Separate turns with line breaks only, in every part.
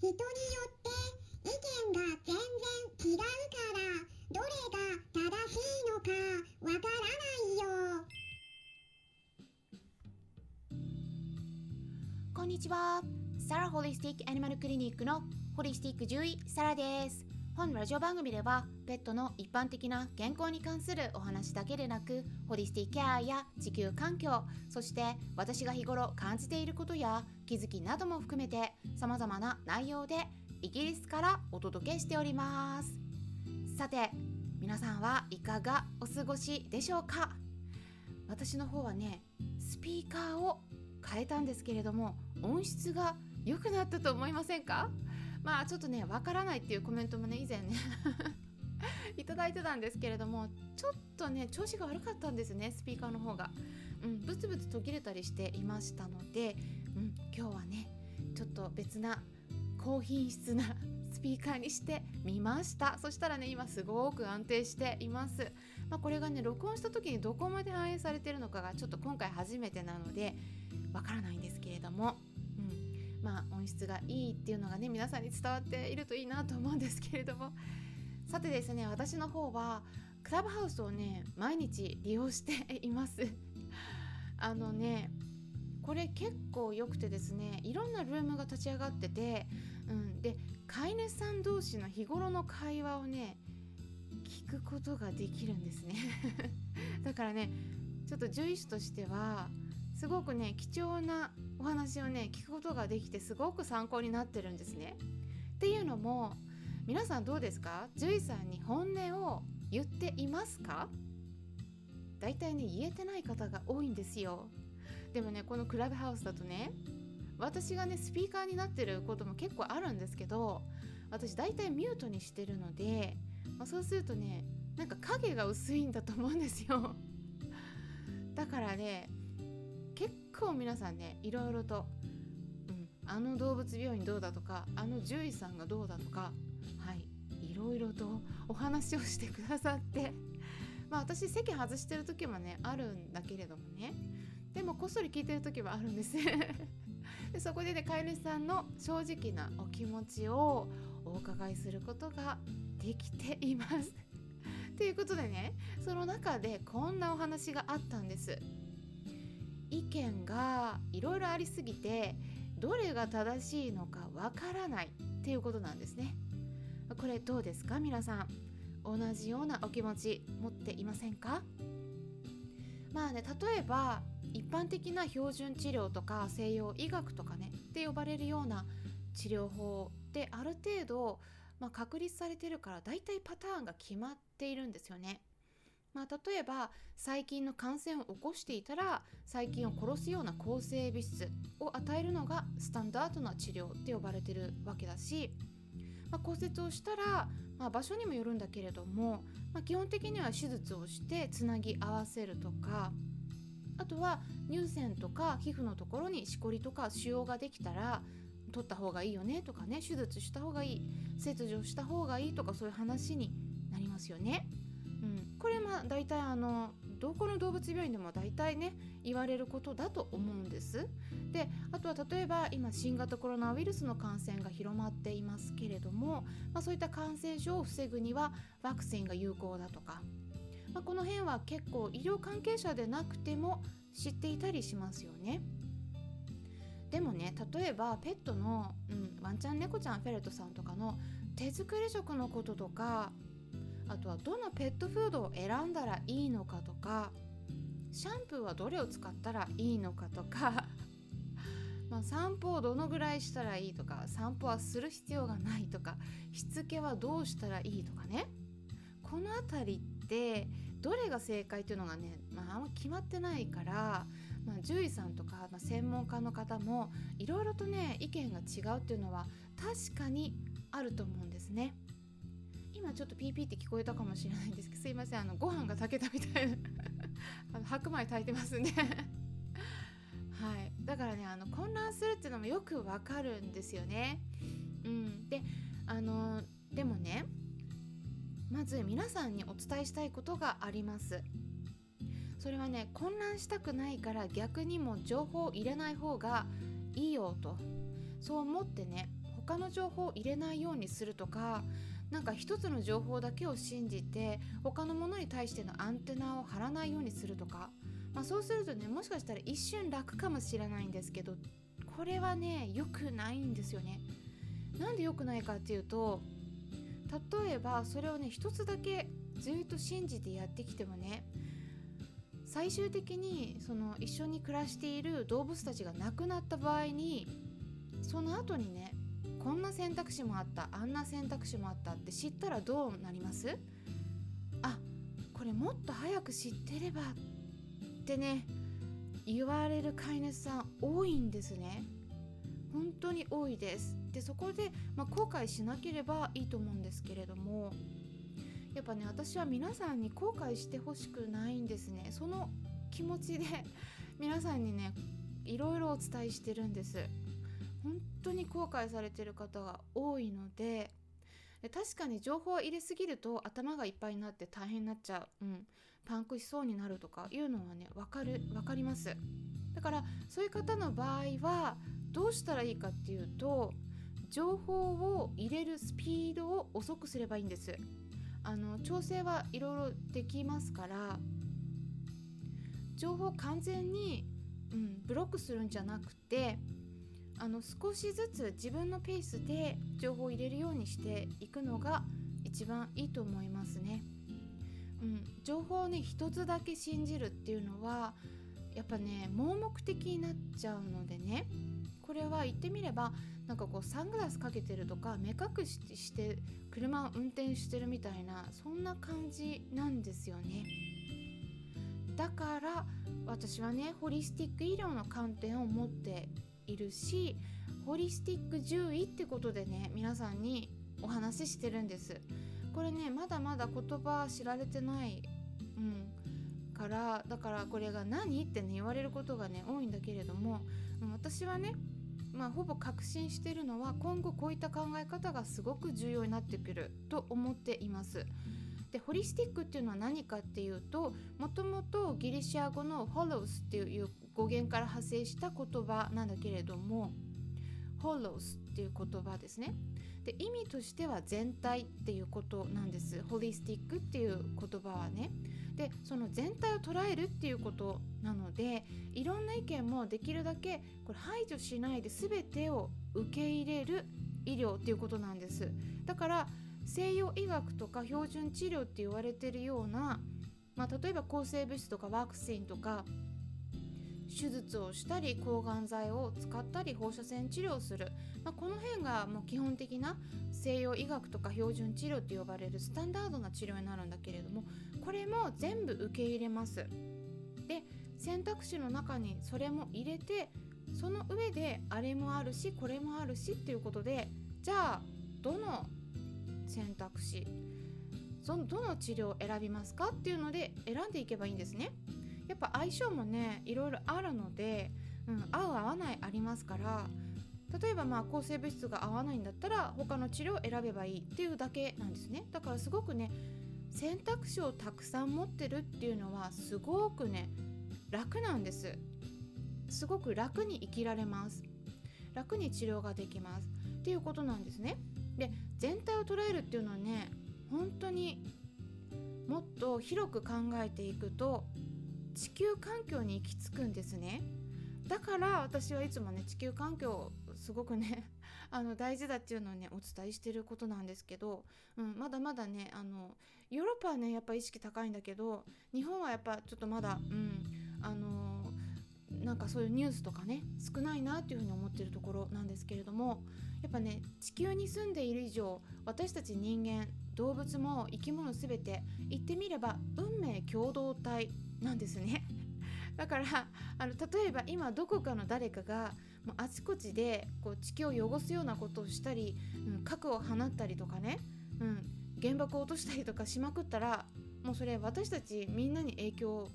人によって意見が全然違うからどれが正しいのかわからないよ。
こんにちは。サラホリスティックアニマルクリニックのホリスティック獣医サラです。本ラジオ番組ではペットの一般的な健康に関するお話だけでなくホリスティケアや地球環境そして私が日頃感じていることや気づきなども含めて様々な内容でイギリスからお届けしております。さて皆さんはいかがお過ごしでしょうか？私の方はねスピーカーを変えたんですけれども音質が良くなったと思いませんか？まあちょっとねわからないっていうコメントもね以前ね いただいてたんですけれどもちょっとね調子が悪かったんですねスピーカーの方が、うん、ブツブツ途切れたりしていましたので、うん、今日はねちょっと別な高品質な スピーカーにしてみました。そしたらね今すごく安定しています、まあ、これがね録音した時にどこまで反映されてるのかがちょっと今回初めてなのでわからないんですけれども、まあ音質がいいっていうのがね皆さんに伝わっているといいなと思うんですけれども。さてですね私の方はクラブハウスをね毎日利用しています。あのねこれ結構良くてですねいろんなルームが立ち上がってて、うん、で飼い主さん同士の日頃の会話をね聞くことができるんですね。だからねちょっと獣医師としてはすごくね貴重なお話をね聞くことができてすごく参考になってるんですね。っていうのも皆さんどうですか？獣医さんに本音を言っていますか？大体ね言えてない方が多いんですよ。でもねこのクラブハウスだとね私がねスピーカーになってることも結構あるんですけど私大体ミュートにしてるので、まあ、そうするとねなんか影が薄いんだと思うんですよだからね構皆さんねいろいろと、うん、あの動物病院どうだとかあの獣医さんがどうだとかはいいろいろとお話をしてくださってまあ私席外してる時もねあるんだけれどもね。でもこっそり聞いてる時はあるんです。でそこでね飼い主さんの正直なお気持ちをお伺いすることができています。ということでねその中でこんなお話があったんです。意見がいろいろありすぎてどれが正しいのかわからないっていうことなんですね。これどうですか？皆さん。同じようなお気持ち持っていませんか？まあね例えば一般的な標準治療とか西洋医学とかねって呼ばれるような治療法ってある程度、まあ、確立されてるから大体パターンが決まっているんですよね。まあ、例えば細菌の感染を起こしていたら細菌を殺すような抗生物質を与えるのがスタンダードな治療って呼ばれてるわけだし、まあ、骨折をしたら、まあ、場所にもよるんだけれども、まあ、基本的には手術をしてつなぎ合わせるとかあとは乳腺とか皮膚のところにしこりとか腫瘍ができたら取った方がいいよねとかね手術した方がいい切除した方がいいとかそういう話になりますよね。これまあ大体あのどこの動物病院でも大体ね言われることだと思うんです。であとは例えば今新型コロナウイルスの感染が広まっていますけれども、まあ、そういった感染症を防ぐにはワクチンが有効だとかまあ、この辺は結構医療関係者でなくても知っていたりしますよね。でもね例えばペットの、うん、ワンちゃん猫ちゃんフェレットさんとかの手作り食のこととかあとはどのペットフードを選んだらいいのかとかシャンプーはどれを使ったらいいのかとか まあ、散歩をどのぐらいしたらいいとか散歩はする必要がないとかしつけはどうしたらいいとかねこの辺りってどれが正解っていうのがね、まあ、あんま決まってないから、まあ、獣医さんとか、まあ、専門家の方もいろいろとね意見が違うっていうのは確かにあると思うんですね。今ちょっとピーピーって聞こえたかもしれないんですけど すいませんあのご飯が炊けたみたいな。あの白米炊いてますんで。はい。だからねあの混乱するっていうのもよくわかるんですよね。うん、であのでもねまず皆さんにお伝えしたいことがあります。それはね混乱したくないから逆にも情報を入れない方がいいよと。そう思ってね他の情報を入れないようにするとかなんか一つの情報だけを信じて他のものに対してのアンテナを張らないようにするとか、まあ、そうするとねもしかしたら一瞬楽かもしれないんですけどこれはね良くないんですよね。なんで良くないかっていうと例えばそれをね一つだけずっと信じてやってきてもね最終的にその一緒に暮らしている動物たちが亡くなった場合にその後にねこんな選択肢もあったあんな選択肢もあったって知ったらどうなります？あこれもっと早く知ってればってね言われる飼い主さん多いんですね。本当に多いです。でそこで、まあ、後悔しなければいいと思うんですけれどもやっぱね私は皆さんに後悔してほしくないんですね。その気持ちで皆さんにねいろいろお伝えしてるんです。本当に後悔されてる方が多いので確かに情報を入れすぎると頭がいっぱいになって大変になっちゃう、うん、パンクしそうになるとかいうのはね分かる分かります。だからそういう方の場合はどうしたらいいかっていうと情報を入れるスピードを遅くすればいいんです。あの調整はいろいろできますから情報を完全に、うん、ブロックするんじゃなくてあの少しずつ自分のペースで情報を入れるようにしていくのが一番いいと思いますね。うん、情報をね一つだけ信じるっていうのはやっぱね盲目的になっちゃうのでねこれは言ってみればなんかこうサングラスかけてるとか目隠しして車を運転してるみたいなそんな感じなんですよねだから私はねホリスティック医療の観点を持っているしホリスティック獣医ってことでね皆さんにお話ししてるんですこれねまだまだ言葉知られてない、うん、からだからこれが何ってね言われることがね多いんだけれども、私はねまあ、ほぼ確信してるのは今後こういった考え方がすごく重要になってくると思っています。でホリスティックっていうのは何かっていうともともとギリシャ語のホロスっていう語源から派生した言葉なんだけれどもホロスっていう言葉ですね。で意味としては全体っていうことなんです。ホリスティックっていう言葉はね。でその全体を捉えるっていうことなのでいろんな意見もできるだけこれ排除しないで全てを受け入れる医療っていうことなんです。だから西洋医学とか標準治療って言われてるような、まあ、例えば抗生物質とかワクチンとか手術をしたり抗がん剤を使ったり放射線治療する、まあ、この辺がもう基本的な西洋医学とか標準治療って呼ばれるスタンダードな治療になるんだけれどもこれも全部受け入れます。で選択肢の中にそれも入れてその上であれもあるしこれもあるしっていうことでじゃあどの選択肢どの治療を選びますかっていうので選んでいけばいいんですね。やっぱ相性もねいろいろあるので、うん、合う合わないありますから例えばまあ抗生物質が合わないんだったら他の治療を選べばいいっていうだけなんですね。だからすごくね選択肢をたくさん持ってるっていうのはすごくね楽なんです。すごく楽に生きられます。楽に治療ができます。っていうことなんですね。で全体を捉えるっていうのはね本当にもっと広く考えていくと地球環境に行き着くんですね。だから私はいつもね地球環境すごくね あの大事だっていうのをねお伝えしてることなんですけど、うん、まだまだねあのヨーロッパはねやっぱ意識高いんだけど日本はやっぱちょっとまだうんあのなんかそういうニュースとかね少ないなっていうふうに思ってるところなんですけれどもやっぱね地球に住んでいる以上私たち人間動物も生き物全て言ってみれば運命共同体なんですね。だからあの例えば今どこかの誰かがもうあちこちでこう地球を汚すようなことをしたり、うん、核を放ったりとかね、うん、原爆を落としたりとかしまくったらもうそれ私たちみんなに影響を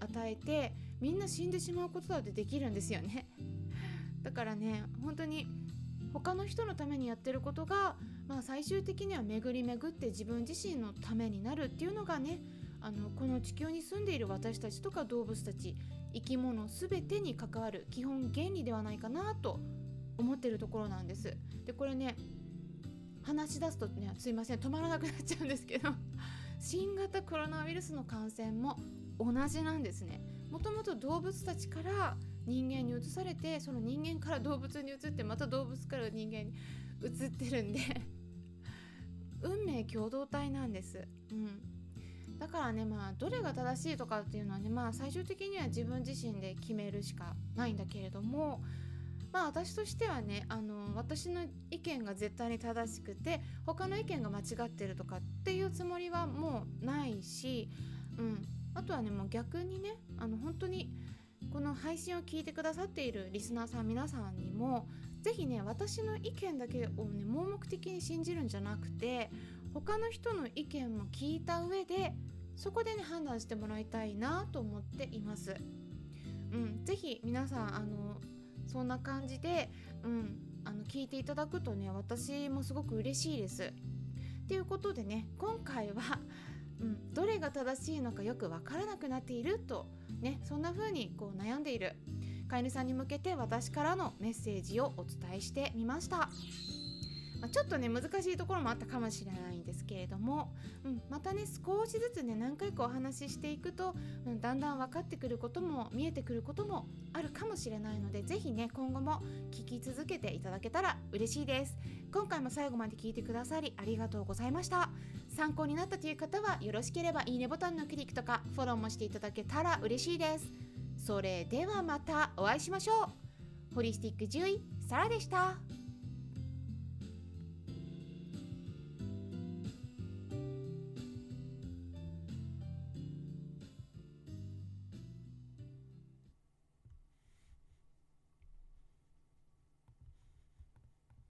与えてみんな死んでしまうことだってできるんですよね。だからね本当に他の人のためにやってることが、まあ、最終的には巡り巡って自分自身のためになるっていうのがねあのこの地球に住んでいる私たちとか動物たち生き物全てに関わる基本原理ではないかなと思ってるところなんですでこれね話し出すとねすいません止まらなくなっちゃうんですけど新型コロナウイルスの感染も同じなんですね。もともと動物たちから人間に移されてその人間から動物に移ってまた動物から人間に移ってるんで 運命共同体なんです、うん、だからねまあどれが正しいとかっていうのはねまあ最終的には自分自身で決めるしかないんだけれどもまあ私としてはねあの私の意見が絶対に正しくて他の意見が間違ってるとかっていうつもりはもうないし、うん、あとはねもう逆にねあの本当にこの配信を聞いてくださっているリスナーさん皆さんにも是非ね私の意見だけをね盲目的に信じるんじゃなくて他の人の意見も聞いた上でそこでね判断してもらいたいなと思っています。うん、ぜひ皆さんあのそんな感じで、うん、あの聞いていただくとね私もすごく嬉しいです。ということでね今回は、うん、どれが正しいのかよくわからなくなっているとねそんな風にこう悩んでいる。飼い主さんに向けて私からのメッセージをお伝えしてみました。まあ、ちょっとね難しいところもあったかもしれないんですけれども、うん、またね少しずつね何回かお話ししていくと、うん、だんだん分かってくることも見えてくることもあるかもしれないので是非ね今後も聞き続けていただけたら嬉しいです。今回も最後まで聞いてくださりありがとうございました。参考になったという方はよろしければいいねボタンのクリックとかフォローもしていただけたら嬉しいですそれではまたお会いしましょうホリスティック獣医サラでした。